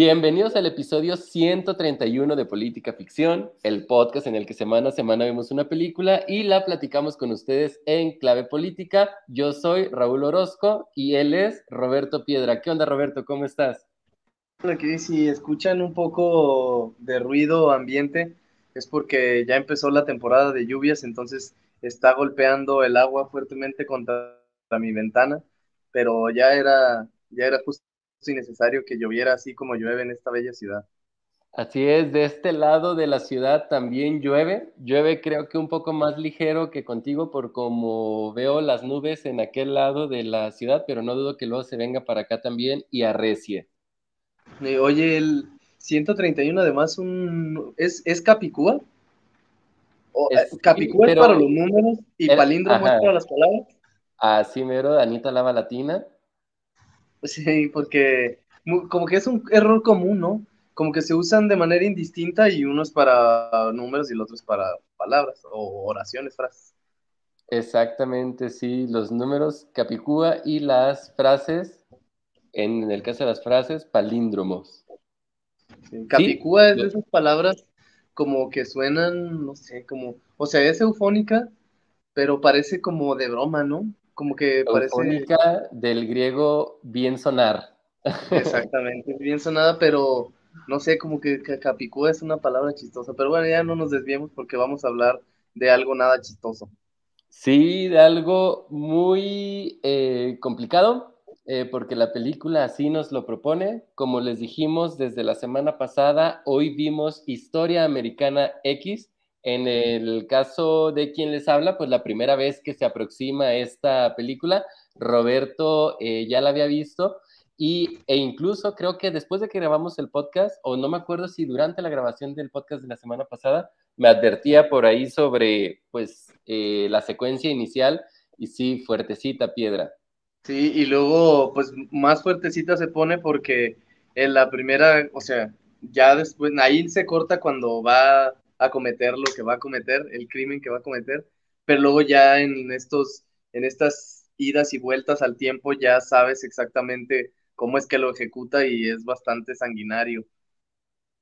Bienvenidos al episodio 131 de Política Ficción, el podcast en el que semana a semana vemos una película y la platicamos con ustedes en clave política. Yo soy Raúl Orozco y él es Roberto Piedra. ¿Qué onda, Roberto? ¿Cómo estás? Aquí si escuchan un poco de ruido ambiente es porque ya empezó la temporada de lluvias, entonces está golpeando el agua fuertemente contra mi ventana, pero ya era ya era justo innecesario que lloviera así como llueve en esta bella ciudad. Así es, de este lado de la ciudad también llueve. Llueve creo que un poco más ligero que contigo por como veo las nubes en aquel lado de la ciudad, pero no dudo que luego se venga para acá también y arrecie. Eh, oye, el 131 además un, ¿es, es Capicúa? Capicúa es para los números y palíndromo es para las palabras. Así mero, Anita Lava Latina. Sí, porque como que es un error común, ¿no? Como que se usan de manera indistinta y uno es para números y el otro es para palabras o oraciones, frases. Exactamente, sí, los números capicúa y las frases, en el caso de las frases, palíndromos. capicúa es de esas palabras como que suenan, no sé, como, o sea, es eufónica, pero parece como de broma, ¿no? Como que parece... del griego bien sonar. Exactamente, bien sonada, pero no sé, como que, capicúa es una palabra chistosa. Pero bueno, ya no nos desviemos porque vamos a hablar de algo nada chistoso. Sí, de algo muy eh, complicado, eh, porque la película así nos lo propone. Como les dijimos desde la semana pasada, hoy vimos Historia Americana X, en el caso de quien les habla, pues la primera vez que se aproxima esta película, Roberto eh, ya la había visto y, e incluso creo que después de que grabamos el podcast, o no me acuerdo si durante la grabación del podcast de la semana pasada, me advertía por ahí sobre pues eh, la secuencia inicial y sí, fuertecita piedra. Sí, y luego pues más fuertecita se pone porque en la primera, o sea, ya después, ahí se corta cuando va a cometer lo que va a cometer, el crimen que va a cometer, pero luego ya en estos, en estas idas y vueltas al tiempo ya sabes exactamente cómo es que lo ejecuta y es bastante sanguinario.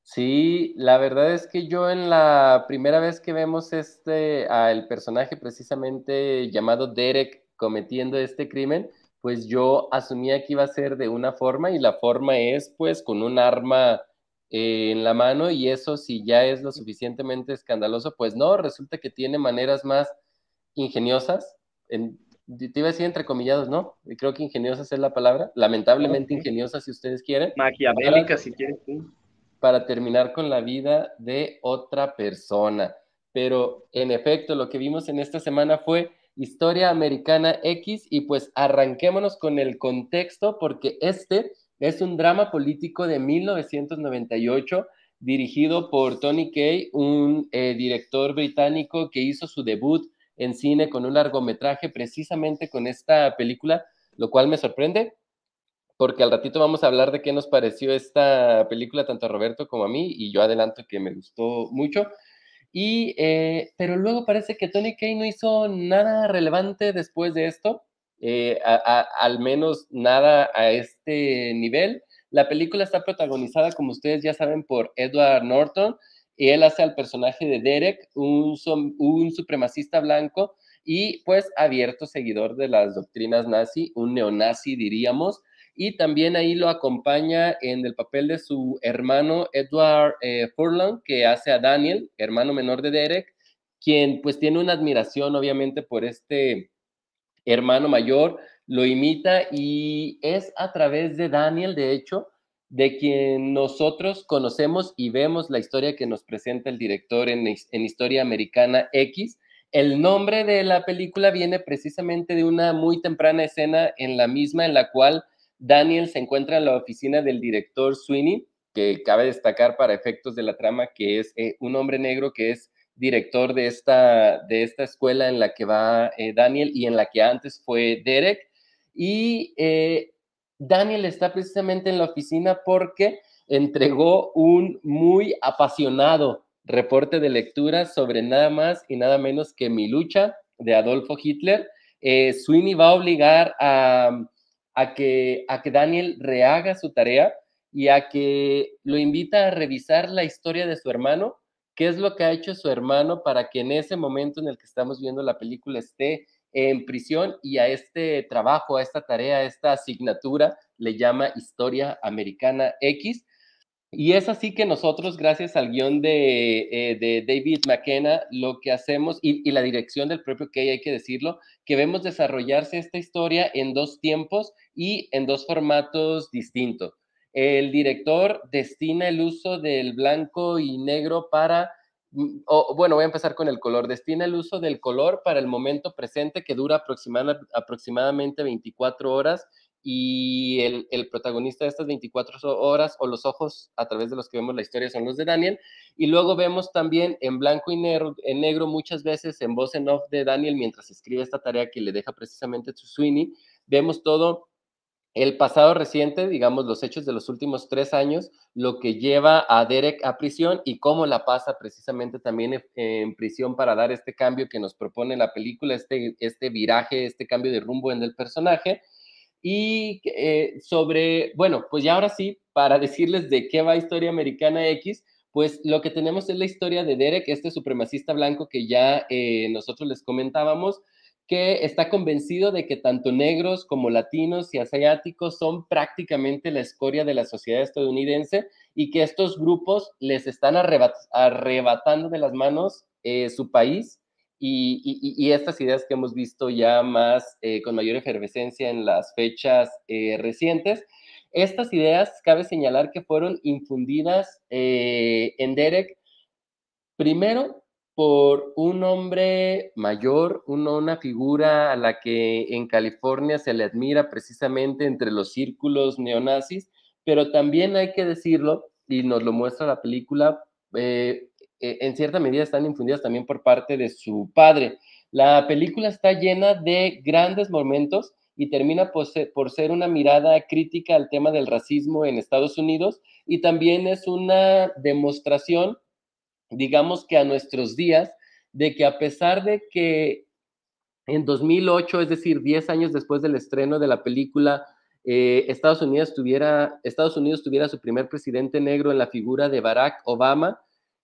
Sí, la verdad es que yo en la primera vez que vemos este, al personaje precisamente llamado Derek cometiendo este crimen, pues yo asumía que iba a ser de una forma y la forma es pues con un arma en la mano y eso si ya es lo suficientemente escandaloso, pues no, resulta que tiene maneras más ingeniosas, en, te iba a decir entrecomillados, ¿no? Creo que ingeniosas es la palabra, lamentablemente ingeniosas si ustedes quieren. Maquiavélicas si quieren. Para terminar con la vida de otra persona. Pero en efecto, lo que vimos en esta semana fue Historia Americana X y pues arranquémonos con el contexto porque este es un drama político de 1998 dirigido por Tony Kay, un eh, director británico que hizo su debut en cine con un largometraje precisamente con esta película, lo cual me sorprende porque al ratito vamos a hablar de qué nos pareció esta película tanto a Roberto como a mí y yo adelanto que me gustó mucho. Y, eh, pero luego parece que Tony Kay no hizo nada relevante después de esto. Eh, al menos nada a este nivel. La película está protagonizada, como ustedes ya saben, por Edward Norton. Y él hace al personaje de Derek, un, un supremacista blanco y pues abierto seguidor de las doctrinas nazi, un neonazi diríamos. Y también ahí lo acompaña en el papel de su hermano Edward eh, Furlong, que hace a Daniel, hermano menor de Derek, quien pues tiene una admiración obviamente por este hermano mayor, lo imita y es a través de Daniel, de hecho, de quien nosotros conocemos y vemos la historia que nos presenta el director en, Historia Americana X. El nombre de la película viene precisamente de una muy temprana escena en la misma en la cual Daniel se encuentra en la oficina del director Sweeney, que cabe destacar para efectos de la trama que es eh, un hombre negro que es director de esta, de esta escuela en la que va eh, Daniel y en la que antes fue Derek. Y eh, Daniel está precisamente en la oficina porque entregó un muy apasionado reporte de lectura sobre nada más y nada menos que Mi lucha de Adolfo Hitler. Eh, Sweeney va a obligar a, a, que, a que Daniel rehaga su tarea y a que lo invita a revisar la historia de su hermano qué es lo que ha hecho su hermano para que en ese momento en el que estamos viendo la película esté en prisión y a este trabajo, a esta tarea, a esta asignatura le llama Historia Americana X. Y es así que nosotros, gracias al guion de, eh, David McKenna, lo que hacemos, y, y, la dirección del propio Kay, hay que decirlo, que vemos desarrollarse esta historia en dos tiempos y en dos formatos distintos. El director destina el uso del blanco y negro para, mm, bueno, voy a empezar con el color, destina el uso del color para el momento presente que dura aproximadamente 24 horas y el, protagonista de estas 24 horas o los ojos a través de los que vemos la historia son los de Daniel. Y luego vemos también en blanco y negro, muchas veces en voz en off de Daniel mientras escribe esta tarea que le deja precisamente su Sweeney. Vemos todo el pasado reciente, digamos, los hechos de los últimos tres años, lo que lleva a Derek a prisión y cómo la pasa precisamente también en, prisión para dar este cambio que nos propone la película, este, este viraje, este cambio de rumbo en el personaje. Y eh, sobre, bueno, pues ya ahora sí, para decirles de qué va Historia Americana X, pues lo que tenemos es la historia de Derek, este supremacista blanco que ya eh, nosotros les comentábamos, que está convencido de que tanto negros como latinos y asiáticos son prácticamente la escoria de la sociedad estadounidense y que estos grupos les están arrebatando de las manos eh, su país y, estas ideas que hemos visto ya más eh, con mayor efervescencia en las fechas eh, recientes. Estas ideas cabe señalar que fueron infundidas en Derek primero por un hombre mayor, una figura a la que en California se le admira precisamente entre los círculos neonazis, pero también hay que decirlo, y nos lo muestra la película, eh, eh, en cierta medida están infundidas también por parte de su padre. La película está llena de grandes momentos y termina por ser, por ser, una mirada crítica al tema del racismo en Estados Unidos y también es una demostración digamos que a nuestros días, de que a pesar de que en 2008, es decir, 10 años después del estreno de la película, eh, Estados, Unidos tuviera, Estados Unidos tuviera su primer presidente negro en la figura de Barack Obama,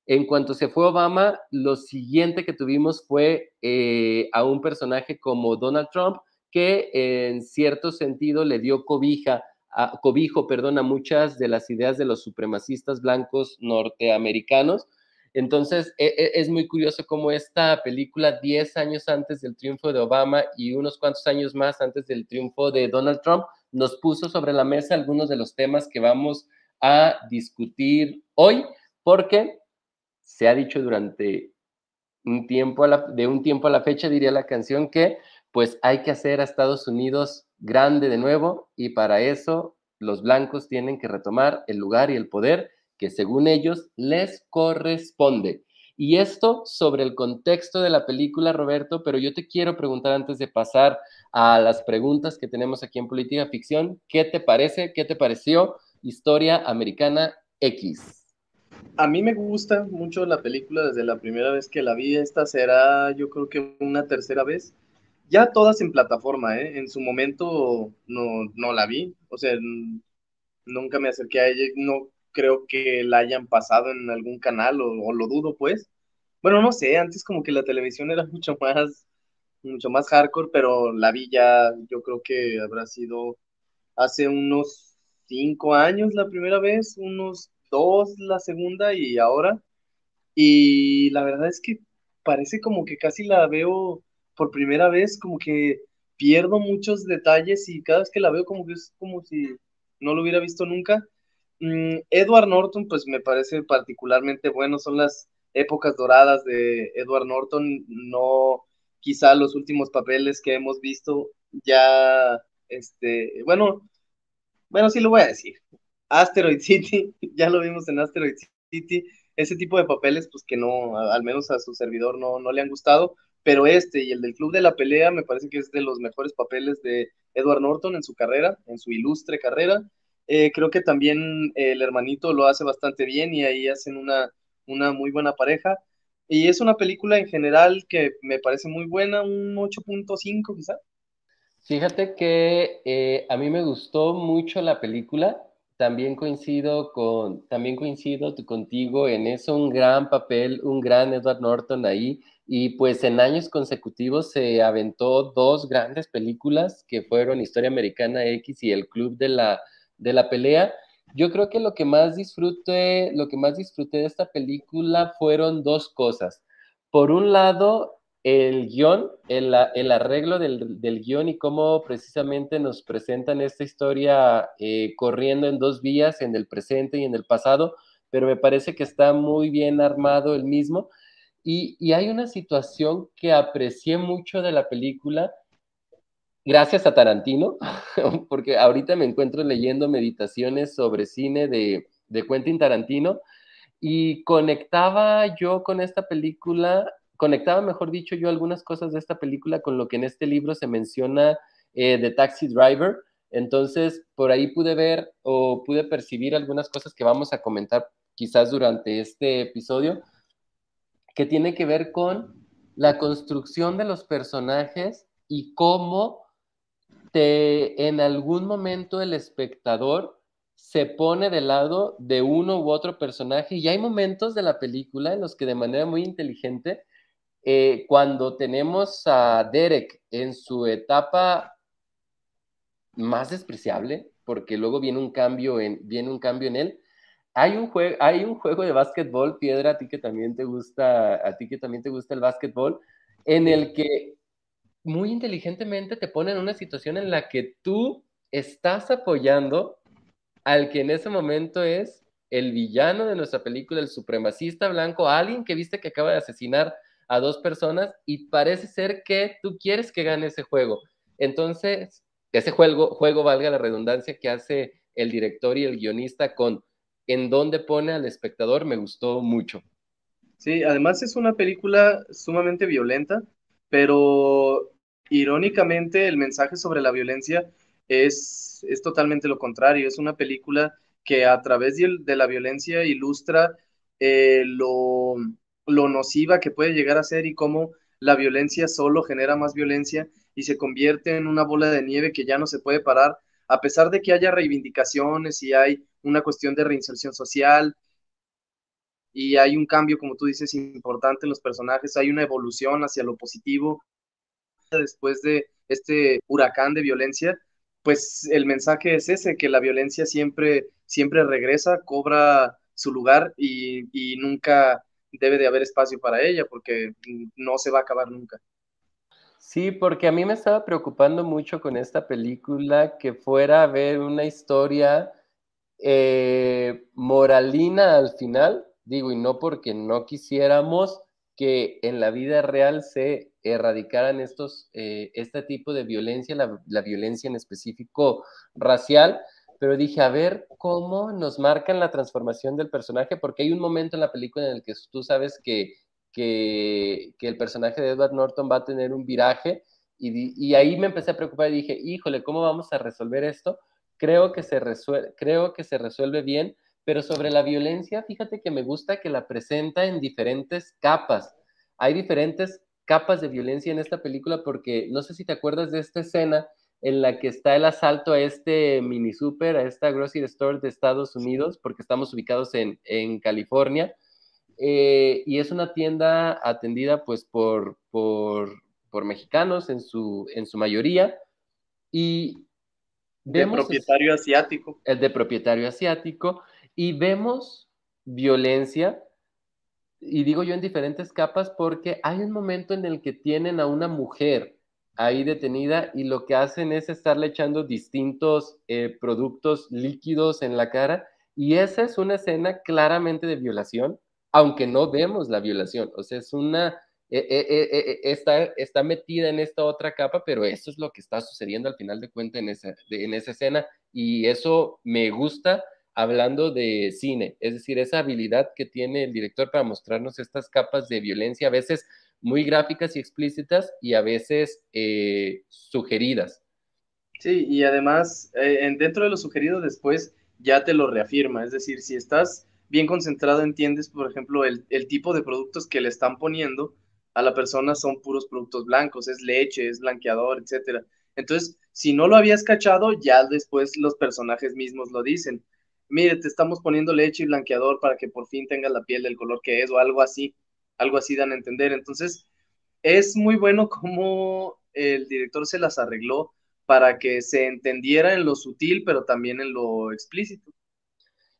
en cuanto se fue Obama, lo siguiente que tuvimos fue eh, a un personaje como Donald Trump, que en cierto sentido le dio cobija, a, cobijo perdón, a muchas de las ideas de los supremacistas blancos norteamericanos, entonces, e, e, es muy curioso cómo esta película, 10 años antes del triunfo de Obama y unos cuantos años más antes del triunfo de Donald Trump, nos puso sobre la mesa algunos de los temas que vamos a discutir hoy, porque se ha dicho durante un tiempo, de un tiempo a la fecha, diría la canción, que pues hay que hacer a Estados Unidos grande de nuevo y para eso los blancos tienen que retomar el lugar y el poder que según ellos les corresponde. Y esto sobre el contexto de la película, Roberto, pero yo te quiero preguntar antes de pasar a las preguntas que tenemos aquí en Política Ficción, ¿qué te parece? ¿Qué te pareció Historia Americana X? A mí me gusta mucho la película desde la primera vez que la vi. Esta será, yo creo que una tercera vez. Ya todas en plataforma, ¿eh? En su momento no, no la vi. O sea, nunca me acerqué a ella. No, creo que la hayan pasado en algún canal o, lo dudo pues. Bueno, no sé, antes como que la televisión era mucho más, mucho más hardcore, pero la vi ya, yo creo que habrá sido hace unos cinco años la primera vez, unos dos la segunda y ahora. Y la verdad es que parece como que casi la veo por primera vez, como que pierdo muchos detalles y cada vez que la veo como que es como si no lo hubiera visto nunca. Mm, Edward Norton, pues me parece particularmente bueno, son las épocas doradas de Edward Norton, no quizá los últimos papeles que hemos visto ya, este, bueno, bueno, sí lo voy a decir. Asteroid City, ya lo vimos en Asteroid City, ese tipo de papeles, pues que no, al menos a su servidor no, no le han gustado, pero este y el del Club de la Pelea me parece que es de los mejores papeles de Edward Norton en su carrera, en su ilustre carrera. Eh, creo que también el hermanito lo hace bastante bien y ahí hacen una, una muy buena pareja. Y es una película en general que me parece muy buena, un 8.5 quizá. Fíjate que eh, a mí me gustó mucho la película. También coincido con, también coincido contigo en eso, un gran papel, un gran Edward Norton ahí. Y pues en años consecutivos se aventó dos grandes películas que fueron Historia Americana X y El Club de la, de la Pelea. Yo creo que lo que más disfruté, lo que más disfruté de esta película fueron dos cosas. Por un lado, el guion, el, arreglo del, guion y cómo precisamente nos presentan esta historia eh, corriendo en dos vías, en el presente y en el pasado, pero me parece que está muy bien armado el mismo. Y, hay una situación que aprecié mucho de la película, gracias a Tarantino, porque ahorita me encuentro leyendo meditaciones sobre cine de, de Quentin Tarantino y conectaba yo con esta película, conectaba, mejor dicho, yo algunas cosas de esta película con lo que en este libro se menciona eh, de Taxi Driver. Entonces, por ahí pude ver o pude percibir algunas cosas que vamos a comentar quizás durante este episodio, que tiene que ver con la construcción de los personajes y cómo te, en algún momento el espectador se pone del lado de uno u otro personaje y hay momentos de la película en los que de manera muy inteligente, eh, cuando tenemos a Derek en su etapa más despreciable, porque luego viene un cambio en, viene un cambio en él, hay un, juego, hay un juego de básquetbol, Piedra, a ti que también te gusta, a ti que también te gusta el básquetbol, en el que muy inteligentemente te pone en una situación en la que tú estás apoyando al que en ese momento es el villano de nuestra película, el supremacista blanco, alguien que viste que acaba de asesinar a dos personas y parece ser que tú quieres que gane ese juego. Entonces, ese juego, juego valga la redundancia que hace el director y el guionista con en dónde pone al espectador me gustó mucho. Sí, además es una película sumamente violenta, pero irónicamente el mensaje sobre la violencia es, es totalmente lo contrario. Es una película que a través de, la violencia ilustra eh, lo, lo nociva que puede llegar a ser y cómo la violencia solo genera más violencia y se convierte en una bola de nieve que ya no se puede parar, a pesar de que haya reivindicaciones y hay una cuestión de reinserción social y hay un cambio, como tú dices, importante en los personajes, hay una evolución hacia lo positivo después de este huracán de violencia, pues el mensaje es ese, que la violencia siempre, siempre regresa, cobra su lugar y, nunca debe de haber espacio para ella porque no se va a acabar nunca. Sí, porque a mí me estaba preocupando mucho con esta película que fuera a ver una historia eh, moralina al final, digo, y no porque no quisiéramos que en la vida real se erradicaran estos, eh, este tipo de violencia, la, violencia en específico racial, pero dije, a ver cómo nos marcan la transformación del personaje, porque hay un momento en la película en el que tú sabes que, que, el personaje de Edward Norton va a tener un viraje, y, y ahí me empecé a preocupar y dije, híjole, ¿cómo vamos a resolver esto? creo que se resuelve, creo que se resuelve bien, pero sobre la violencia, fíjate que me gusta que la presenta en diferentes capas. Hay diferentes capas de violencia en esta película porque no sé si te acuerdas de esta escena en la que está el asalto a este mini super, a esta grocery store de Estados Unidos, porque estamos ubicados en, en California, eh, y es una tienda atendida pues por, por, por mexicanos en su, en su mayoría, y de propietario asiático. El de propietario asiático. Y vemos violencia, y digo yo en diferentes capas, porque hay un momento en el que tienen a una mujer ahí detenida y lo que hacen es estarle echando distintos eh, productos líquidos en la cara. Y esa es una escena claramente de violación, aunque no vemos la violación. O sea, es una eh, eh, eh, está, está metida en esta otra capa, pero eso es lo que está sucediendo al final de cuentas en esa, en esa escena y eso me gusta hablando de cine, es decir, esa habilidad que tiene el director para mostrarnos estas capas de violencia, a veces muy gráficas y explícitas y a veces eh, sugeridas. Sí, y además, eh, dentro de lo sugerido después ya te lo reafirma, es decir, si estás bien concentrado, entiendes, por ejemplo, el, el tipo de productos que le están poniendo a la persona son puros productos blancos, es leche, es blanqueador, etcétera. Entonces, si no lo habías cachado, ya después los personajes mismos lo dicen. Mire, te estamos poniendo leche y blanqueador para que por fin tengas la piel del color que es o algo así, algo así dan a entender. Entonces, es muy bueno cómo el director se las arregló para que se entendiera en lo sutil, pero también en lo explícito.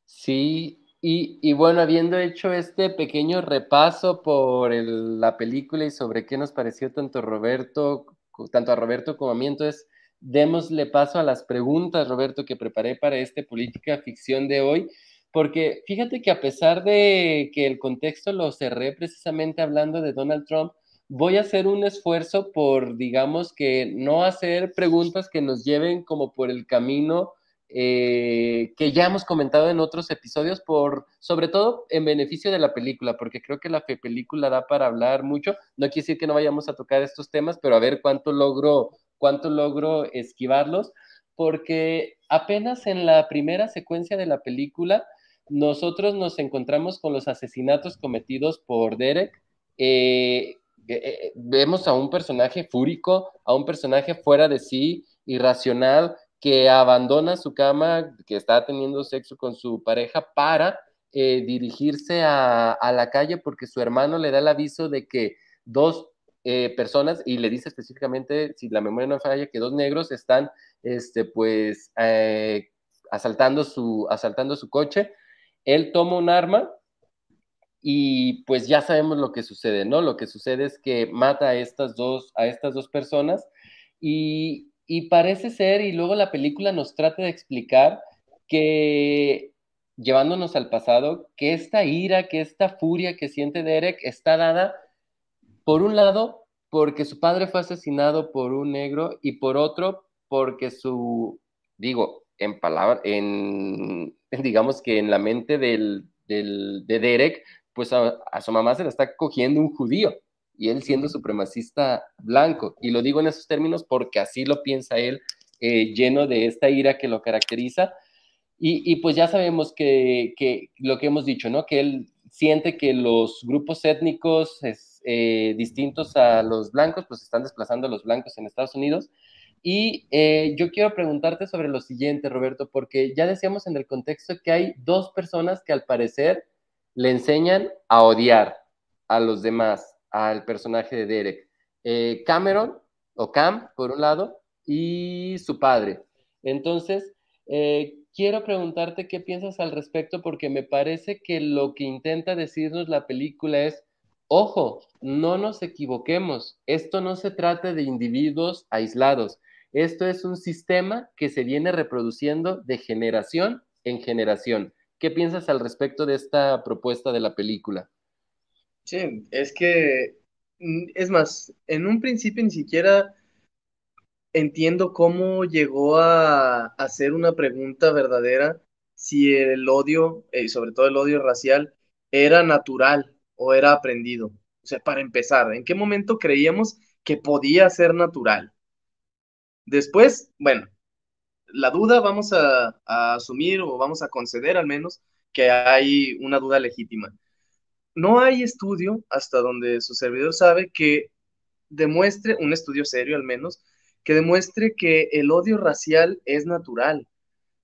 Sí, y, bueno, habiendo hecho este pequeño repaso por la película y sobre qué nos pareció tanto Roberto, tanto a Roberto como a mí, entonces démosle paso a las preguntas, Roberto, que preparé para este política ficción de hoy, porque fíjate que a pesar de que el contexto lo cerré precisamente hablando de Donald Trump, voy a hacer un esfuerzo por, digamos que no hacer preguntas que nos lleven como por el camino eh, que ya hemos comentado en otros episodios, por, sobre todo en beneficio de la película, porque creo que la película da para hablar mucho. No quiere decir que no vayamos a tocar estos temas, pero a ver cuánto logro, cuánto logro esquivarlos, porque apenas en la primera secuencia de la película, nosotros nos encontramos con los asesinatos cometidos por Derek. Eh, eh, vemos a un personaje fúrico, a un personaje fuera de sí, irracional, que abandona su cama, que está teniendo sexo con su pareja para eh, dirigirse a, la calle porque su hermano le da el aviso de que dos eh, personas, y le dice específicamente, si la memoria no falla, que dos negros están, este, pues, eh, asaltando, su, asaltando su coche. Él toma un arma y pues ya sabemos lo que sucede, ¿no? Lo que sucede es que mata a estas dos, a estas dos personas y, y parece ser, y luego la película nos trata de explicar que, llevándonos al pasado, que esta ira, que esta furia que siente Derek está dada, por un lado, porque su padre fue asesinado por un negro y por otro, porque su, digo, en palabra, en, digamos que en la mente del, del, de Derek, pues a, a, su mamá se la está cogiendo un judío y él siendo supremacista blanco. Y lo digo en esos términos porque así lo piensa él, eh, lleno de esta ira que lo caracteriza. Y, pues ya sabemos que, lo que hemos dicho, ¿no? Que él siente que los grupos étnicos eh, distintos a los blancos, pues están desplazando a los blancos en Estados Unidos. Y eh, yo quiero preguntarte sobre lo siguiente, Roberto, porque ya decíamos en el contexto que hay dos personas que al parecer le enseñan a odiar a los demás al personaje de Derek. Eh, Cameron, o Cam, por un lado, y su padre. Entonces, quiero preguntarte qué piensas al respecto, porque me parece que lo que intenta decirnos la película es, ojo, no nos equivoquemos, esto no se trata de individuos aislados, esto es un sistema que se viene reproduciendo de generación en generación. ¿Qué piensas al respecto de esta propuesta de la película? Sí, es que, mm, es más, en un principio ni siquiera entiendo cómo llegó a hacer una pregunta verdadera si el odio, y sobre todo el odio racial, era natural o era aprendido. O sea, para empezar, ¿en qué momento creíamos que podía ser natural? Después, bueno, la duda vamos a asumir o vamos a conceder al menos que hay una duda legítima no hay estudio, hasta donde su servidor sabe, que demuestre, un estudio serio al menos, que demuestre que el odio racial es natural.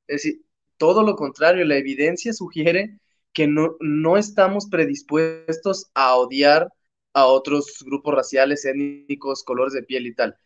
Es decir, todo lo contrario, la evidencia sugiere que no, no estamos predispuestos a odiar a otros grupos raciales, étnicos, colores de piel y tal.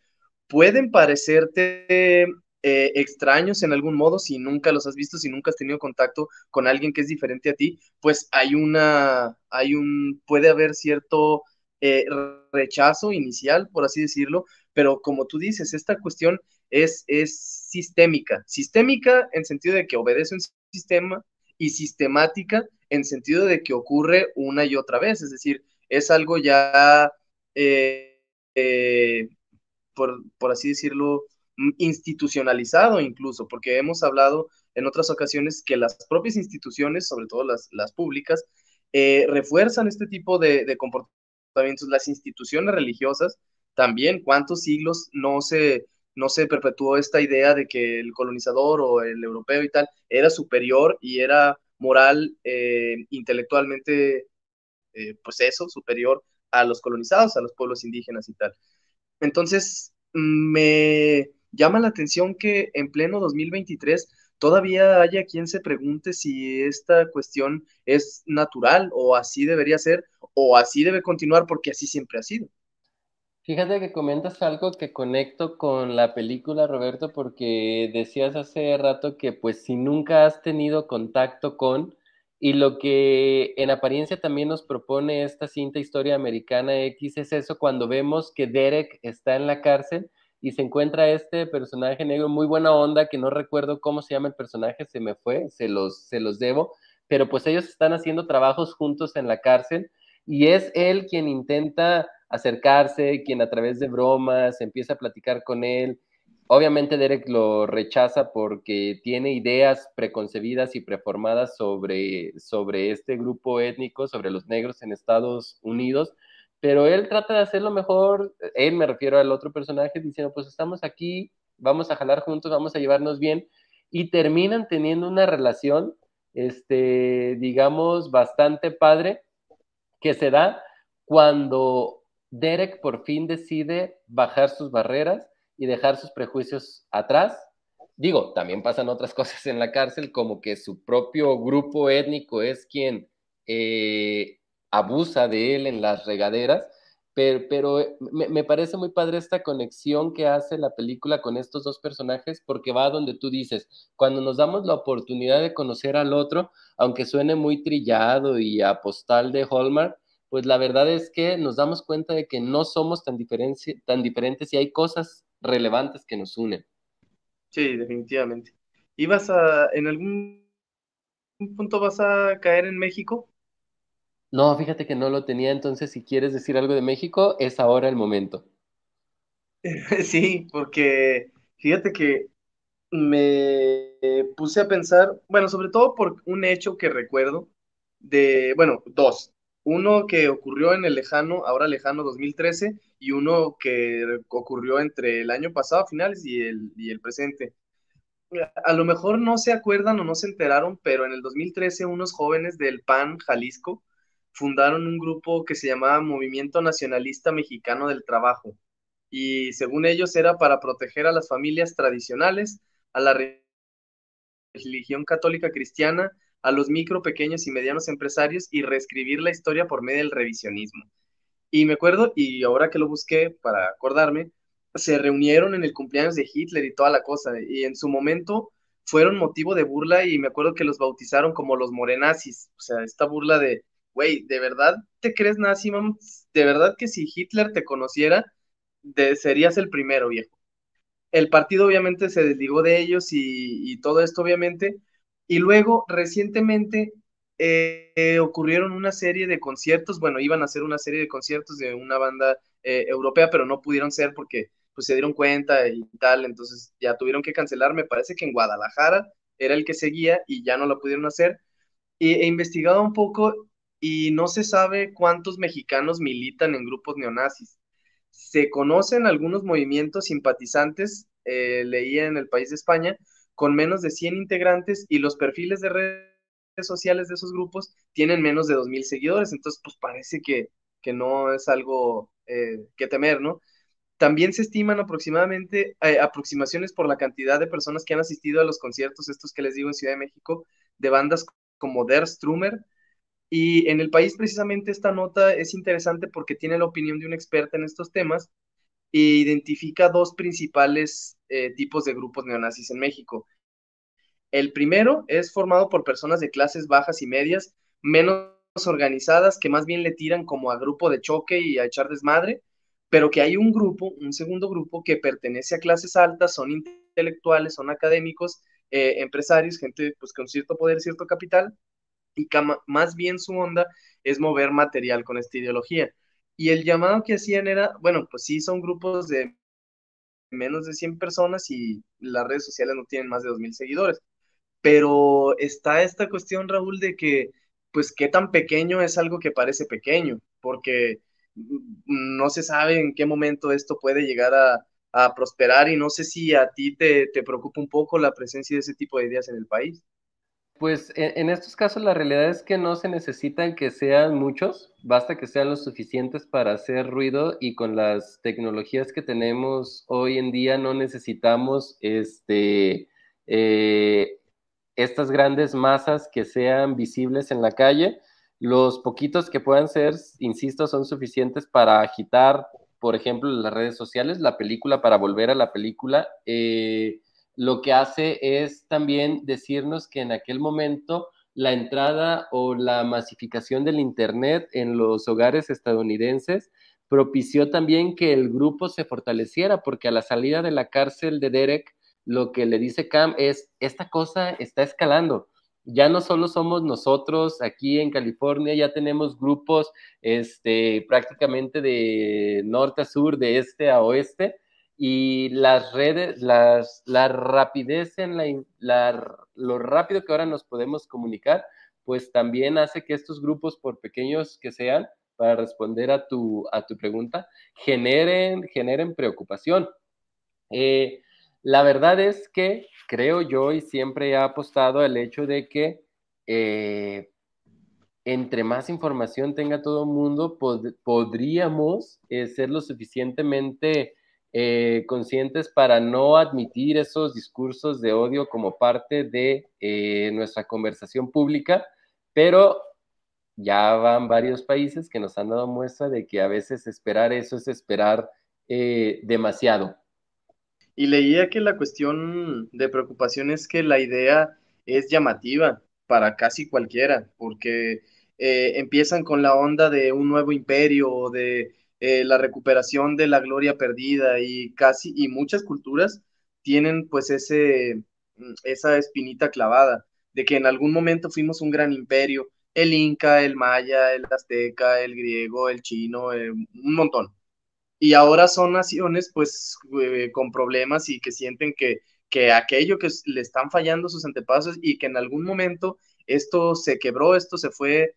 Pueden parecerte eh, extraños en algún modo, si nunca los has visto, si nunca has tenido contacto con alguien que es diferente a ti, pues hay una, hay un, puede haber cierto eh, rechazo inicial, por así decirlo, pero como tú dices, esta cuestión es, es sistémica, sistémica en sentido de que obedece un sistema y sistemática en sentido de que ocurre una y otra vez, es decir, es algo ya, eh, por, por así decirlo, institucionalizado incluso, porque hemos hablado en otras ocasiones que las propias instituciones, sobre todo las, las públicas, eh, refuerzan este tipo de, de, comportamientos. Las instituciones religiosas también, ¿cuántos siglos no se, no se perpetuó esta idea de que el colonizador o el europeo y tal era superior y era moral, eh, intelectualmente, eh, pues eso, superior a los colonizados, a los pueblos indígenas y tal. Entonces, me llama la atención que en pleno 2023 todavía haya quien se pregunte si esta cuestión es natural o así debería ser o así debe continuar porque así siempre ha sido. Fíjate que comentas algo que conecto con la película, Roberto, porque decías hace rato que pues si nunca has tenido contacto con, y lo que en apariencia también nos propone esta cinta historia americana X es eso, cuando vemos que Derek está en la cárcel y se encuentra este personaje negro muy buena onda, que no recuerdo cómo se llama el personaje, se me fue, se los, se los debo, pero pues ellos están haciendo trabajos juntos en la cárcel y es él quien intenta acercarse, quien a través de bromas empieza a platicar con él. Obviamente Derek lo rechaza porque tiene ideas preconcebidas y preformadas sobre, sobre este grupo étnico, sobre los negros en Estados Unidos, pero él trata de hacerlo mejor, él me refiero al otro personaje, diciendo, pues estamos aquí, vamos a jalar juntos, vamos a llevarnos bien, y terminan teniendo una relación, este, digamos, bastante padre, que se da cuando Derek por fin decide bajar sus barreras y dejar sus prejuicios atrás. Digo, también pasan otras cosas en la cárcel, como que su propio grupo étnico es quien eh, abusa de él en las regaderas, pero, pero me, parece muy padre esta conexión que hace la película con estos dos personajes, porque va donde tú dices, cuando nos damos la oportunidad de conocer al otro, aunque suene muy trillado y a postal de Hallmark, pues la verdad es que nos damos cuenta de que no somos tan, tan diferentes y hay cosas relevantes que nos unen. Sí, definitivamente. ¿Y vas a, en algún punto vas a caer en México? No, fíjate que no lo tenía, entonces si quieres decir algo de México, es ahora el momento. Sí, porque fíjate que me puse a pensar, bueno, sobre todo por un hecho que recuerdo de, bueno, dos uno que ocurrió en el lejano, ahora lejano 2013, y uno que ocurrió entre el año pasado, finales, y el, y el presente. A lo mejor no se acuerdan o no se enteraron, pero en el 2013 unos jóvenes del PAN Jalisco fundaron un grupo que se llamaba Movimiento Nacionalista Mexicano del Trabajo. Y según ellos era para proteger a las familias tradicionales, a la religión católica cristiana, a los micro, pequeños y medianos empresarios y reescribir la historia por medio del revisionismo. Y me acuerdo, y ahora que lo busqué para acordarme, se reunieron en el cumpleaños de Hitler y toda la cosa, y en su momento fueron motivo de burla y me acuerdo que los bautizaron como los morenazis, o sea, esta burla de, güey, ¿de verdad te crees nazi, mam? ¿De verdad que si Hitler te conociera, serías el primero, viejo? El partido obviamente se desligó de ellos y todo esto obviamente, y luego, recientemente, eh, ocurrieron una serie de conciertos, bueno, iban a hacer una serie de conciertos de una banda eh, europea, pero no pudieron ser porque pues, se dieron cuenta y tal, entonces ya tuvieron que cancelar, me parece que en Guadalajara era el que seguía y ya no lo pudieron hacer. He investigado un poco y no se sabe cuántos mexicanos militan en grupos neonazis. Se conocen algunos movimientos simpatizantes, eh, leía en el país de España, con menos de 100 integrantes y los perfiles de redes sociales de esos grupos tienen menos de 2.000 seguidores, entonces pues parece que, que no es algo eh, que temer, ¿no? También se estiman aproximadamente eh, aproximaciones por la cantidad de personas que han asistido a los conciertos, estos que les digo en Ciudad de México, de bandas como Der Strummer. Y en el país precisamente esta nota es interesante porque tiene la opinión de un experta en estos temas identifica dos principales eh, tipos de grupos neonazis en México. El primero es formado por personas de clases bajas y medias, menos organizadas, que más bien le tiran como a grupo de choque y a echar desmadre, pero que hay un grupo, un segundo grupo, que pertenece a clases altas, son intelectuales, son académicos, eh, empresarios, gente pues con cierto poder, cierto capital, y más bien su onda es mover material con esta ideología. Y el llamado que hacían era, bueno, pues sí, son grupos de menos de 100 personas y las redes sociales no tienen más de 2.000 seguidores. Pero está esta cuestión, Raúl, de que, pues, qué tan pequeño es algo que parece pequeño, porque no se sabe en qué momento esto puede llegar a, prosperar y no sé si a ti te, te preocupa un poco la presencia de ese tipo de ideas en el país. Pues en, estos casos la realidad es que no se necesitan que sean muchos, basta que sean los suficientes para hacer ruido y con las tecnologías que tenemos hoy en día no necesitamos este, eh, estas grandes masas que sean visibles en la calle. Los poquitos que puedan ser, insisto, son suficientes para agitar, por ejemplo, las redes sociales, la película, para volver a la película. Eh, lo que hace es también decirnos que en aquel momento la entrada o la masificación del Internet en los hogares estadounidenses propició también que el grupo se fortaleciera, porque a la salida de la cárcel de Derek, lo que le dice Cam es, esta cosa está escalando. Ya no solo somos nosotros aquí en California, ya tenemos grupos este, prácticamente de norte a sur, de este a oeste, y las redes, las, la rapidez en la, lo rápido que ahora nos podemos comunicar, pues también hace que estos grupos, por pequeños que sean, para responder a tu, a tu pregunta, generen, generen preocupación. Eh, la verdad es que creo yo y siempre he apostado al hecho de que eh, entre más información tenga todo el mundo, podríamos eh, ser lo suficientemente eh, conscientes para no admitir esos discursos de odio como parte de eh, nuestra conversación pública, pero ya van varios países que nos han dado muestra de que a veces esperar eso es esperar eh, demasiado. Y leía que la cuestión de preocupación es que la idea es llamativa para casi cualquiera, porque empiezan con la onda de un nuevo imperio o de eh, la recuperación de la gloria perdida y casi, y muchas culturas tienen pues ese, mm, esa espinita clavada de que en algún momento fuimos un gran imperio, el inca, el maya, el azteca, el griego, el chino, eh, un montón. Y ahora son naciones pues eh, con problemas y que sienten que, que aquello que le están fallando sus antepasados y que en algún momento esto se quebró, esto se fue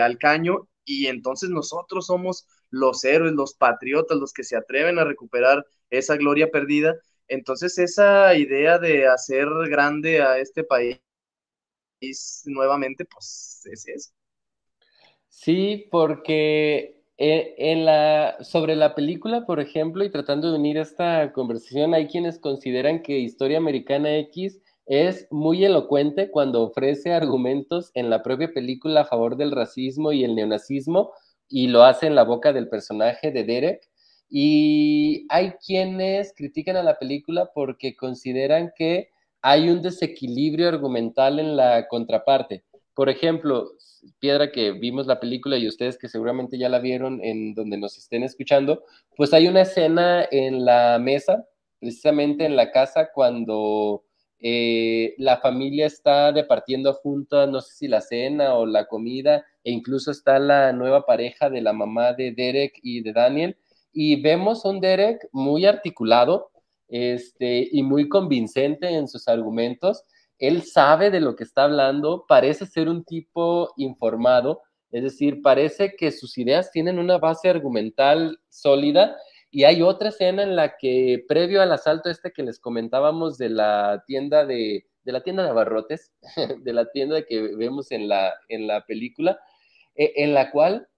al caño y entonces nosotros somos los héroes, los patriotas, los que se atreven a recuperar esa gloria perdida. Entonces esa idea de hacer grande a este país nuevamente, pues es eso. Sí, porque eh, en la, sobre la película, por ejemplo, y tratando de unir esta conversación, hay quienes consideran que Historia Americana X es muy elocuente cuando ofrece argumentos en la propia película a favor del racismo y el neonazismo, y lo hace en la boca del personaje de Derek. Y hay quienes critican a la película porque consideran que hay un desequilibrio argumental en la contraparte. Por ejemplo, Piedra, que vimos la película y ustedes que seguramente ya la vieron en donde nos estén escuchando, pues hay una escena en la mesa, precisamente en la casa, cuando eh, la familia está departiendo juntas, no sé si la cena o la comida, e incluso está la nueva pareja de la mamá de Derek y de Daniel, y vemos un Derek muy articulado este, y muy convincente en sus argumentos. Él sabe de lo que está hablando, parece ser un tipo informado, es decir, parece que sus ideas tienen una base argumental sólida y hay otra escena en la que, previo al asalto este que les comentábamos de la tienda de, la tienda de abarrotes, de la tienda que vemos en la, en la película, e, en la cual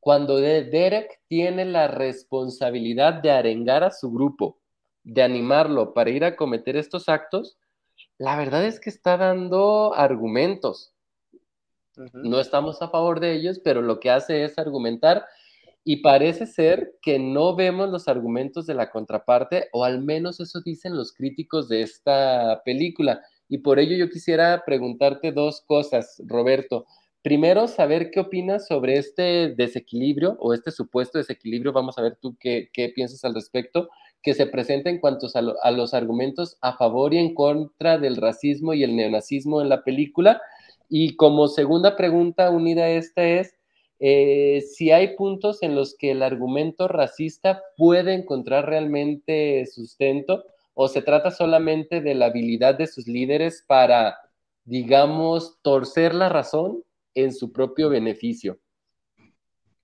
cuando Derek tiene la responsabilidad de arengar a su grupo, de animarlo para ir a cometer estos actos, la verdad es que está dando argumentos. No estamos a favor de ellos, pero lo que hace es argumentar y parece ser que no vemos los argumentos de la contraparte, o al menos eso dicen los críticos de esta película. Y por ello yo quisiera preguntarte dos cosas, Roberto. Primero, saber qué opinas sobre este desequilibrio o este supuesto desequilibrio, vamos a ver tú qué, piensas al respecto, que se presenta en cuanto a, a los argumentos a favor y en contra del racismo y el neonazismo en la película. Y como segunda pregunta unida a esta es, eh, si hay puntos en los que el argumento racista puede encontrar realmente sustento o se trata solamente de la habilidad de sus líderes para, digamos, torcer la razón en su propio beneficio.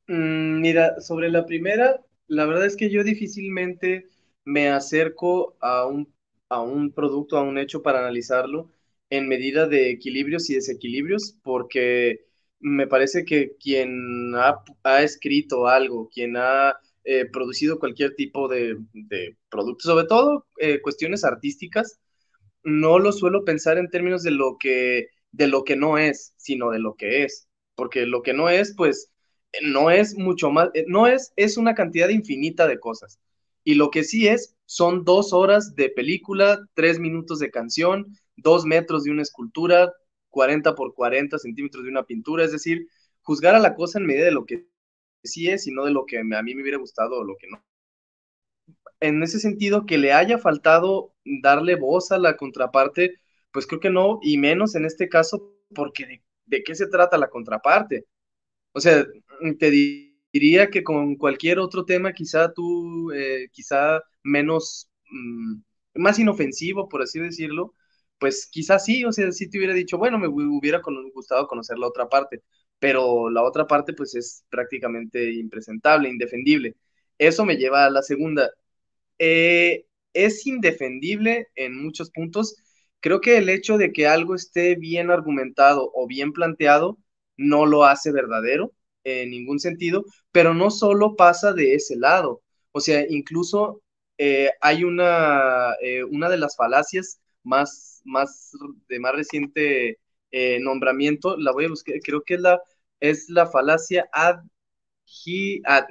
Mm, mira, sobre la primera, la verdad es que yo difícilmente me acerco a un, a un producto, a un hecho para analizarlo en medida de equilibrios y desequilibrios, porque me parece que quien ha, escrito algo, quien ha eh, producido cualquier tipo de, producto, sobre todo eh, cuestiones artísticas, no lo suelo pensar en términos de lo que de lo que no es, sino de lo que es, porque lo que no es, pues, no es mucho más, eh, no es, es una cantidad infinita de cosas. Y lo que sí es, son dos horas de película, tres minutos de canción, dos metros de una escultura, 40 por 40 centímetros de una pintura, es decir, juzgar a la cosa en medida de lo que sí es y no de lo que a mí me hubiera gustado o lo que no. En ese sentido, que le haya faltado darle voz a la contraparte, pues creo que no, y menos en este caso, porque de, qué se trata la contraparte. O sea, te diría que con cualquier otro tema, quizá tú, eh, quizá menos, mm, más inofensivo, por así decirlo, pues quizás sí, o sea, si te hubiera dicho, bueno, me hubiera gustado conocer la otra parte, pero la otra parte pues es prácticamente impresentable, indefendible. Eso me lleva a la segunda. Eh, es indefendible en muchos puntos. Creo que el hecho de que algo esté bien argumentado o bien planteado no lo hace verdadero en ningún sentido, pero no solo pasa de ese lado. O sea, incluso eh, hay una, eh, una de las falacias más, más de más reciente eh, nombramiento, la voy a buscar, creo que es la, es la falacia ad,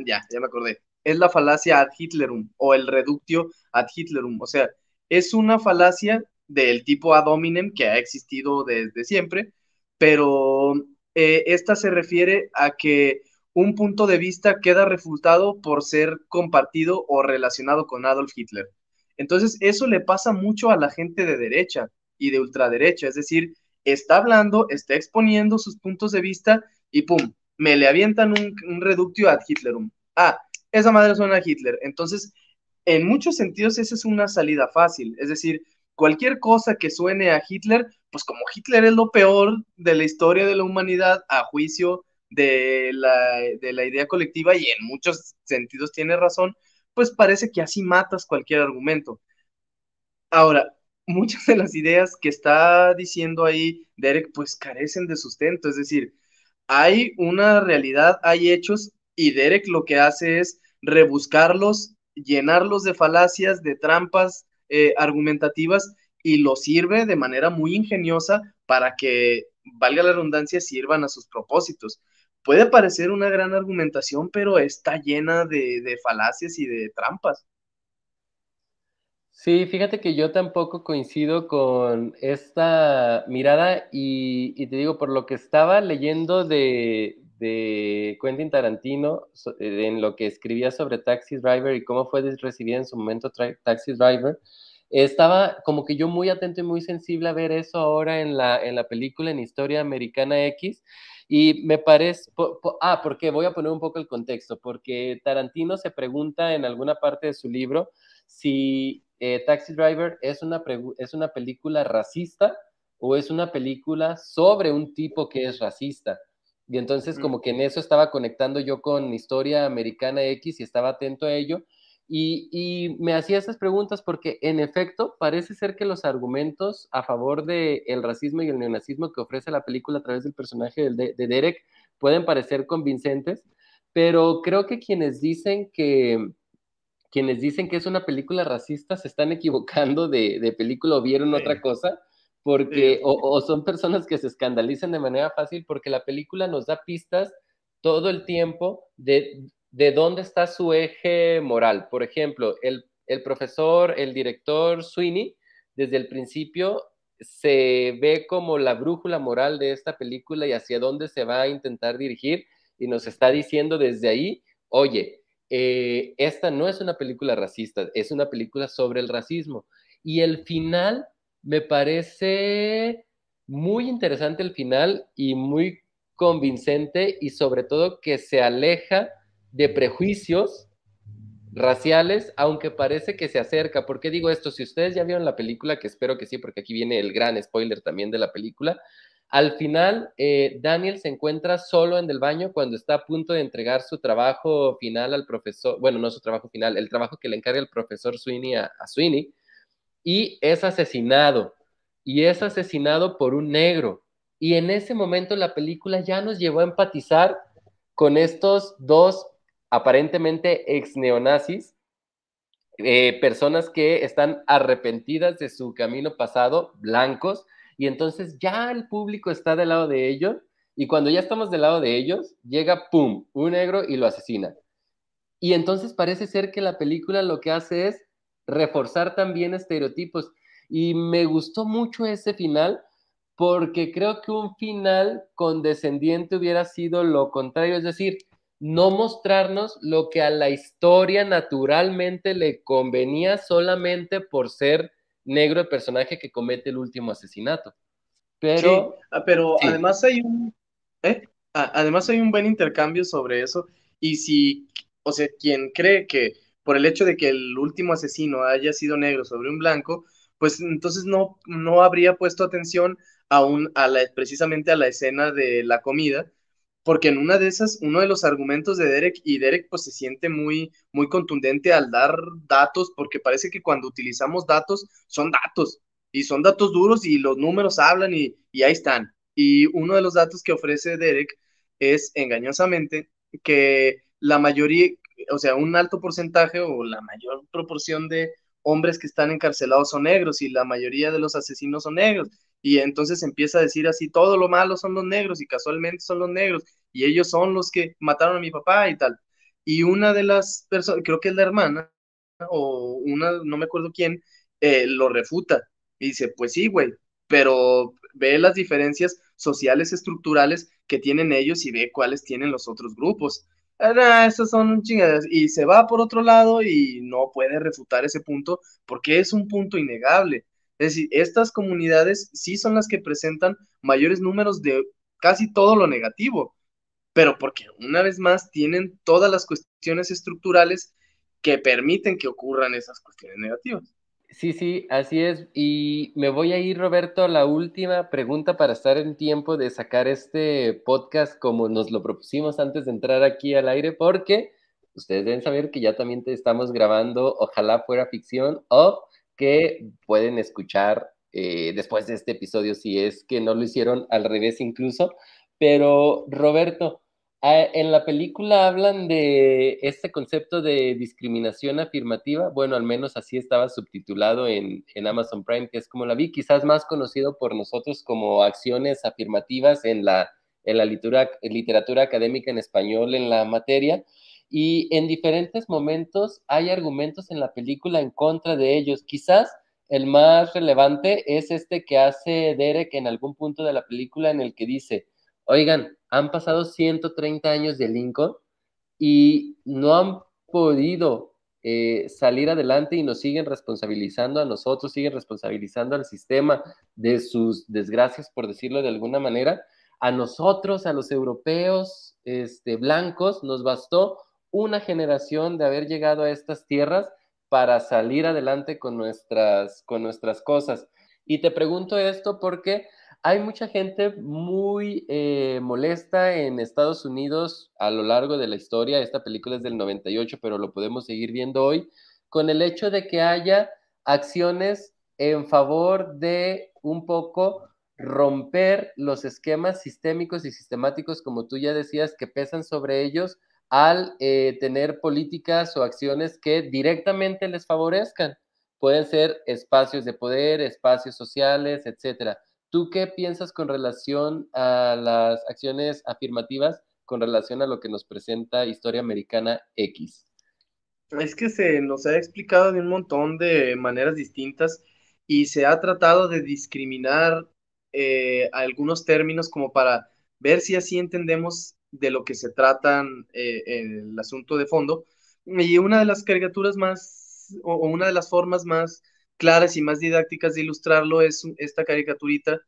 ya, ya me acordé, es la falacia ad Hitlerum o el reductio ad Hitlerum, o sea, es una falacia del tipo ad hominem que ha existido desde siempre, pero eh, esta se refiere a que un punto de vista queda refutado por ser compartido o relacionado con Adolf Hitler. Entonces, eso le pasa mucho a la gente de derecha y de ultraderecha, es decir, está hablando, está exponiendo sus puntos de vista y pum, me le avientan un, reductio ad Hitlerum. Ah, esa madre suena a Hitler. Entonces, en muchos sentidos, esa es una salida fácil. Es decir, cualquier cosa que suene a Hitler, pues como Hitler es lo peor de la historia de la humanidad a juicio de la, de la idea colectiva y en muchos sentidos tiene razón, pues parece que así matas cualquier argumento. Ahora, muchas de las ideas que está diciendo ahí Derek, pues carecen de sustento, es decir, hay una realidad, hay hechos, y Derek lo que hace es rebuscarlos, llenarlos de falacias, de trampas eh, argumentativas, y lo sirve de manera muy ingeniosa para que, valga la redundancia, sirvan a sus propósitos puede parecer una gran argumentación, pero está llena de, falacias y de trampas. Sí, fíjate que yo tampoco coincido con esta mirada y, te digo, por lo que estaba leyendo de, Quentin Tarantino, en lo que escribía sobre Taxi Driver y cómo fue recibida en su momento Taxi Driver, estaba como que yo muy atento y muy sensible a ver eso ahora en la, en la película, en Historia Americana X, y me parece, ah, porque voy a poner un poco el contexto, porque Tarantino se pregunta en alguna parte de su libro si eh, Taxi Driver es una, es una película racista o es una película sobre un tipo que es racista. Y entonces como que en eso estaba conectando yo con Historia Americana X y estaba atento a ello. Y, me hacía esas preguntas porque en efecto parece ser que los argumentos a favor del el racismo y el neonazismo que ofrece la película a través del personaje de, de, Derek pueden parecer convincentes, pero creo que quienes dicen que quienes dicen que es una película racista se están equivocando de, de película o vieron otra cosa, porque o, o son personas que se escandalizan de manera fácil porque la película nos da pistas todo el tiempo de de dónde está su eje moral. Por ejemplo, el, profesor, el director Sweeney, desde el principio se ve como la brújula moral de esta película y hacia dónde se va a intentar dirigir y nos está diciendo desde ahí, oye, eh, esta no es una película racista, es una película sobre el racismo. Y el final me parece muy interesante el final y muy convincente y sobre todo que se aleja de prejuicios raciales, aunque parece que se acerca. ¿Por qué digo esto? Si ustedes ya vieron la película, que espero que sí, porque aquí viene el gran spoiler también de la película, al final eh, Daniel se encuentra solo en el baño cuando está a punto de entregar su trabajo final al profesor, bueno, no su trabajo final, el trabajo que le encarga el profesor Sweeney a, a Sweeney, y es asesinado, y es asesinado por un negro. Y en ese momento la película ya nos llevó a empatizar con estos dos aparentemente ex neonazis, eh, personas que están arrepentidas de su camino pasado, blancos, y entonces ya el público está del lado de ellos, y cuando ya estamos del lado de ellos, llega, ¡pum!, un negro y lo asesina. Y entonces parece ser que la película lo que hace es reforzar también estereotipos. Y me gustó mucho ese final porque creo que un final condescendiente hubiera sido lo contrario, es decir, no mostrarnos lo que a la historia naturalmente le convenía solamente por ser negro el personaje que comete el último asesinato. Pero, ah, pero además hay un, ¿eh? además hay un buen intercambio sobre eso. Y si, o sea, quien cree que por el hecho de que el último asesino haya sido negro sobre un blanco, pues entonces no, no habría puesto atención aún a la, precisamente a la escena de la comida, porque en una de esas, uno de los argumentos de Derek, y Derek pues se siente muy, muy contundente al dar datos, porque parece que cuando utilizamos datos, son datos, y son datos duros y los números hablan y, y ahí están. Y uno de los datos que ofrece Derek es engañosamente que la mayoría, o sea, un alto porcentaje o la mayor proporción de hombres que están encarcelados son negros y la mayoría de los asesinos son negros y entonces empieza a decir así, todo lo malo son los negros y casualmente son los negros y ellos son los que mataron a mi papá y tal. Y una de las personas, creo que es la hermana o una, no me acuerdo quién, eh, lo refuta y dice, pues sí, güey, pero ve las diferencias sociales estructurales que tienen ellos y ve cuáles tienen los otros grupos. Ah, esas son chingadas. Y se va por otro lado y no puede refutar ese punto porque es un punto innegable. Es decir, estas comunidades sí son las que presentan mayores números de casi todo lo negativo, pero porque una vez más tienen todas las cuestiones estructurales que permiten que ocurran esas cuestiones negativas. Sí, sí, así es. Y me voy a ir, Roberto, a la última pregunta para estar en tiempo de sacar este podcast como nos lo propusimos antes de entrar aquí al aire, porque ustedes deben saber que ya también te estamos grabando Ojalá fuera ficción o que pueden escuchar eh, después de este episodio si es que no lo hicieron al revés incluso. Pero Roberto, en la película hablan de este concepto de discriminación afirmativa, bueno, al menos así estaba subtitulado en, en, Amazon Prime, que es como la vi, quizás más conocido por nosotros como acciones afirmativas en la, en la literatura, literatura académica en español en la materia, y en diferentes momentos hay argumentos en la película en contra de ellos. Quizás el más relevante es este que hace Derek en algún punto de la película en el que dice, oigan, han pasado 130 años de Lincoln y no han podido eh, salir adelante y nos siguen responsabilizando a nosotros, siguen responsabilizando al sistema de sus desgracias, por decirlo de alguna manera. A nosotros, a los europeos este, blancos, nos bastó una generación de haber llegado a estas tierras para salir adelante con nuestras, con nuestras cosas. Y te pregunto esto porque hay mucha gente muy eh, molesta en Estados Unidos a lo largo de la historia. Esta película es del 98, pero lo podemos seguir viendo hoy, con el hecho de que haya acciones en favor de un poco romper los esquemas sistémicos y sistemáticos, como tú ya decías, que pesan sobre ellos al eh, tener políticas o acciones que directamente les favorezcan. Pueden ser espacios de poder, espacios sociales, etcétera. ¿Tú qué piensas con relación a las acciones afirmativas con relación a lo que nos presenta Historia Americana X? Es que se nos ha explicado de un montón de maneras distintas y se ha tratado de discriminar eh, algunos términos como para ver si así entendemos de lo que se tratan eh, el asunto de fondo. Y una de las caricaturas más, o, una de las formas más claras y más didácticas de ilustrarlo es esta caricaturita.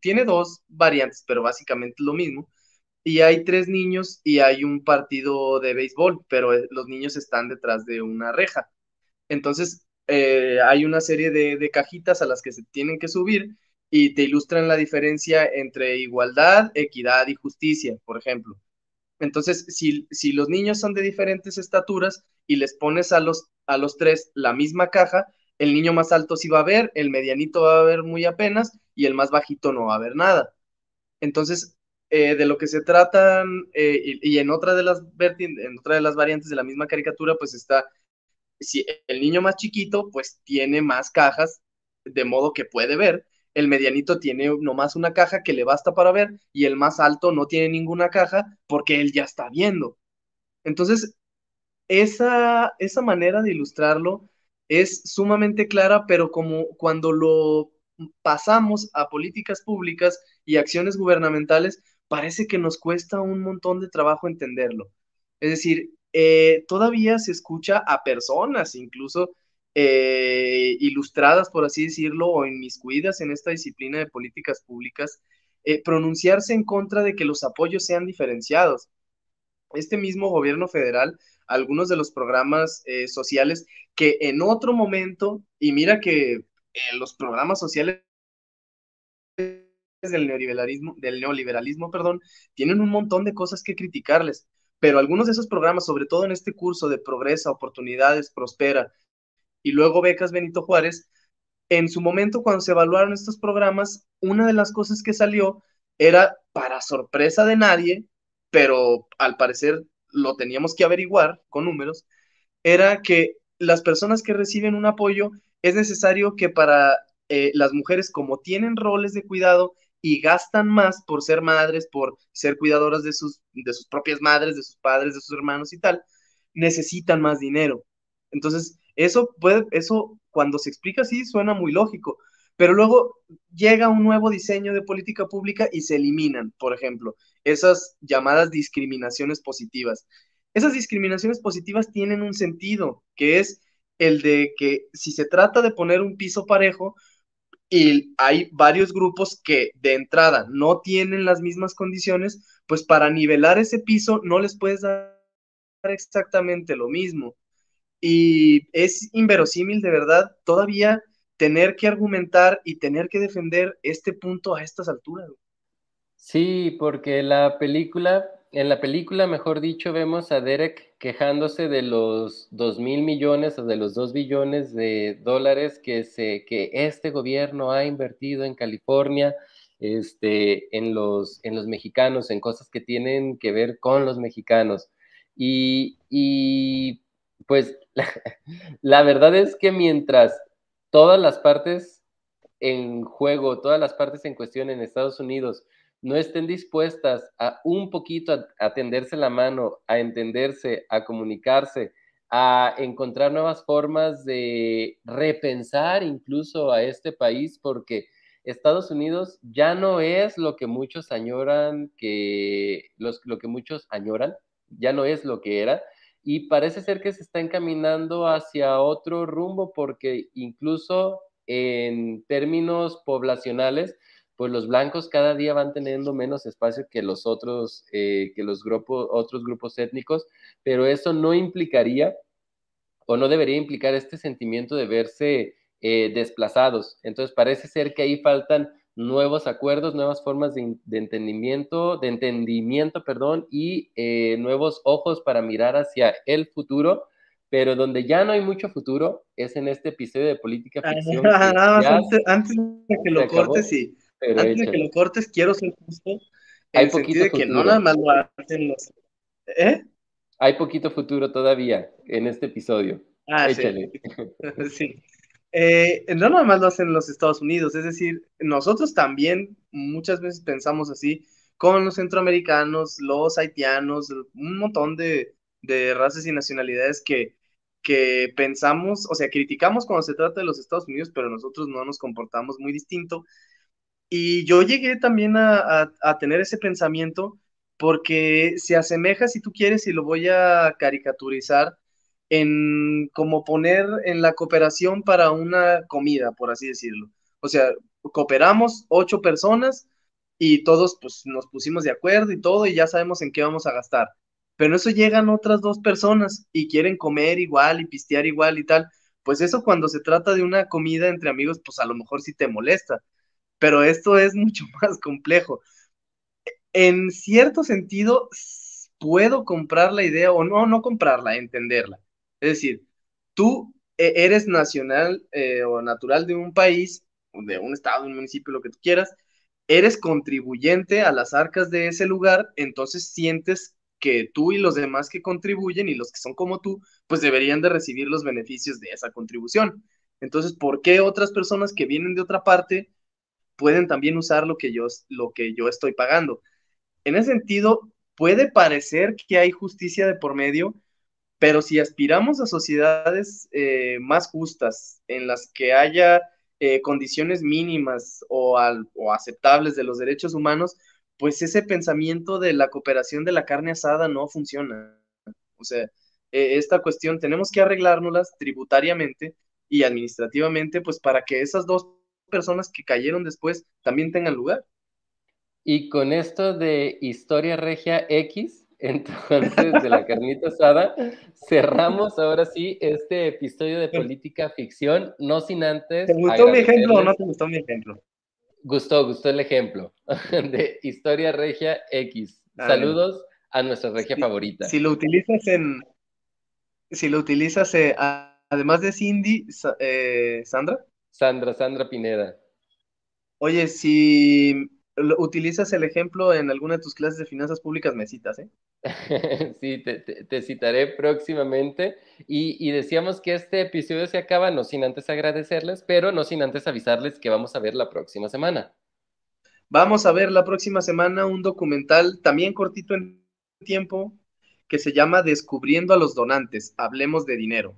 Tiene dos variantes, pero básicamente lo mismo. y hay tres niños y hay un partido de béisbol, pero eh, los niños están detrás de una reja. Entonces, eh, hay una serie de, de, cajitas a las que se tienen que subir y te ilustran la diferencia entre igualdad, equidad y justicia, por ejemplo. Entonces, si, si los niños son de diferentes estaturas y les pones a los, a los tres la misma caja, el niño más alto sí va a ver, el medianito va a ver muy apenas y el más bajito no va a ver nada. Entonces, eh, de lo que se tratan, eh, y, en, otra de las en otra de las variantes de la misma caricatura, pues está, si el niño más chiquito, pues tiene más cajas, de modo que puede ver, el medianito tiene nomás una caja que le basta para ver, y el más alto no tiene ninguna caja porque él ya está viendo. Entonces, esa, esa manera de ilustrarlo es sumamente clara, pero como cuando lo pasamos a políticas públicas y acciones gubernamentales, parece que nos cuesta un montón de trabajo entenderlo. Es decir, eh, todavía se escucha a personas, incluso eh, ilustradas, por así decirlo, o inmiscuidas en esta disciplina de políticas públicas, eh, pronunciarse en contra de que los apoyos sean diferenciados. Este mismo gobierno federal, algunos de los programas sociales que en otro momento, y mira que los programas sociales del neoliberalismo, del neoliberalismo, perdón, tienen un montón de cosas que criticarles, pero algunos de esos programas, sobre todo en este curso de Progresa, Oportunidades, Prospera, y luego Becas Benito Juárez, en su momento cuando se evaluaron estos programas, una de las cosas que salió era, para sorpresa de nadie, pero al parecer lo teníamos que averiguar con números, era que las personas que reciben un apoyo es necesario que para eh, las mujeres, como tienen roles de cuidado y gastan más por ser madres, por ser cuidadoras de sus, de sus propias madres, de sus padres, de sus hermanos y tal, necesitan más dinero. Entonces, eso puede, eso cuando se explica así suena muy lógico, pero luego llega un nuevo diseño de política pública y se eliminan, por ejemplo, esas llamadas discriminaciones positivas. Esas discriminaciones positivas tienen un sentido, que es el de que si se trata de poner un piso parejo, y hay varios grupos que de entrada no tienen las mismas condiciones, pues para nivelar ese piso no les puedes dar exactamente lo mismo. Y es inverosímil de verdad todavía tener que argumentar y tener que defender este punto a estas alturas. Sí, porque la película en la película, mejor dicho, vemos a Derek quejándose de los dos mil millones o de los dos billones de dólares que, se, que este gobierno ha invertido en California, este, en, los, en los mexicanos, en cosas que tienen que ver con los mexicanos. Y, y pues la verdad es que mientras todas las partes en juego, todas las partes en cuestión en Estados Unidos, no estén dispuestas a un poquito a, tenderse la mano, a entenderse, a comunicarse, a encontrar nuevas formas de repensar incluso a este país, porque Estados Unidos ya no es lo que muchos añoran, que lo que muchos añoran, ya no es lo que era, y parece ser que se está encaminando hacia otro rumbo, porque incluso en términos poblacionales, pues los blancos cada día van teniendo menos espacio que los otros, eh, que los grupos, otros grupos étnicos, pero eso no implicaría o no debería implicar este sentimiento de verse eh, desplazados. Entonces parece ser que ahí faltan nuevos acuerdos, nuevas formas de, entendimiento, de entendimiento, perdón, y eh, nuevos ojos para mirar hacia el futuro, pero donde ya no hay mucho futuro es en este episodio de política ficción. antes, de que lo cortes, sí antes de que lo cortes, quiero ser justo. Hay poquito de que no nada más lo hacen los. ¿Eh? Hay poquito futuro todavía en este episodio. Ah, Échale. sí. Eh, no nada más lo hacen los Estados Unidos, es decir, nosotros también muchas veces pensamos así con los centroamericanos, los haitianos, un montón de, de razas y nacionalidades que, que pensamos, o sea, criticamos cuando se trata de los Estados Unidos, pero nosotros no nos comportamos muy distinto. Y yo llegué también a, tener ese pensamiento porque se asemeja, si tú quieres, y lo voy a caricaturizar, en como poner en la cooperación para una comida, por así decirlo. O sea, cooperamos ocho personas y todos pues nos pusimos de acuerdo y todo y ya sabemos en qué vamos a gastar. Pero eso llegan otras dos personas y quieren comer igual y pistear igual y tal. Pues eso cuando se trata de una comida entre amigos, pues a lo mejor sí te molesta. Pero esto es mucho más complejo. En cierto sentido, puedo comprar la idea o no, no comprarla, entenderla. Es decir, tú e-, eres nacional eh, o natural de un país, de un estado, un municipio, lo que tú quieras, eres contribuyente a las arcas de ese lugar, entonces sientes que tú y los demás que contribuyen y los que son como tú, pues deberían de recibir los beneficios de esa contribución. Entonces, ¿por qué otras personas que vienen de otra parte pueden también usar lo que yo, lo que yo estoy pagando? En ese sentido, puede parecer que hay justicia de por medio, pero si aspiramos a sociedades eh, más justas, en las que haya eh, condiciones mínimas o, o aceptables de los derechos humanos, pues ese pensamiento de la cooperación de la carne asada no funciona. O sea, e, esta cuestión tenemos que arreglárnoslas tributariamente y administrativamente, pues para que esas dos personas que cayeron después también tengan lugar. Y con esto de Historia Regia X, entonces, de la carnita asada, cerramos ahora sí este episodio de política ficción, no sin antes. ¿Te gustó mi ejemplo o no te gustó mi ejemplo? Gustó, gustó el ejemplo de Historia Regia X. Ah, Saludos a nuestra regia favorita. Si lo utilizas en. Si lo utilizas, eh, además de Cindy, eh, Sandra. Sandra, Sandra Pineda. Oye, si utilizas el ejemplo en alguna de tus clases de finanzas públicas, me citas, ¿eh? sí, te, citaré próximamente. Y, decíamos que este episodio se acaba, no sin antes agradecerles, pero no sin antes avisarles que vamos a ver la próxima semana. Vamos a ver la próxima semana un documental también cortito en tiempo que se llama Descubriendo a los donantes, hablemos de dinero.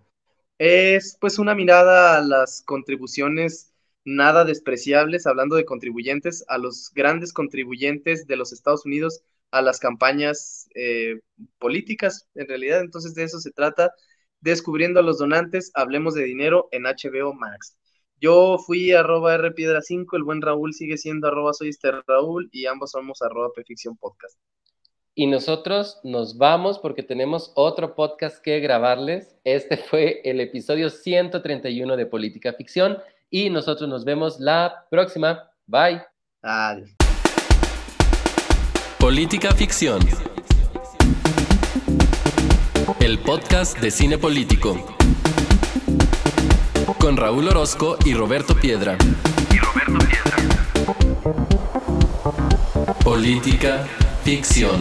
Es pues una mirada a las contribuciones nada despreciables, hablando de contribuyentes, a los grandes contribuyentes de los Estados Unidos a las campañas eh, políticas, en realidad. Entonces de eso se trata. Descubriendo a los donantes, hablemos de dinero en HBO Max. Yo fui arroba rpiedra5, el buen Raúl sigue siendo arroba soy este Raúl y ambos somos arroba Perfección Podcast. Y nosotros nos vamos porque tenemos otro podcast que grabarles. Este fue el episodio 131 de Política Ficción y nosotros nos vemos la próxima. Bye. Adiós. Política Ficción. El podcast de cine político. Con Raúl Orozco y Roberto Piedra. Y Roberto Piedra. Política Ficción.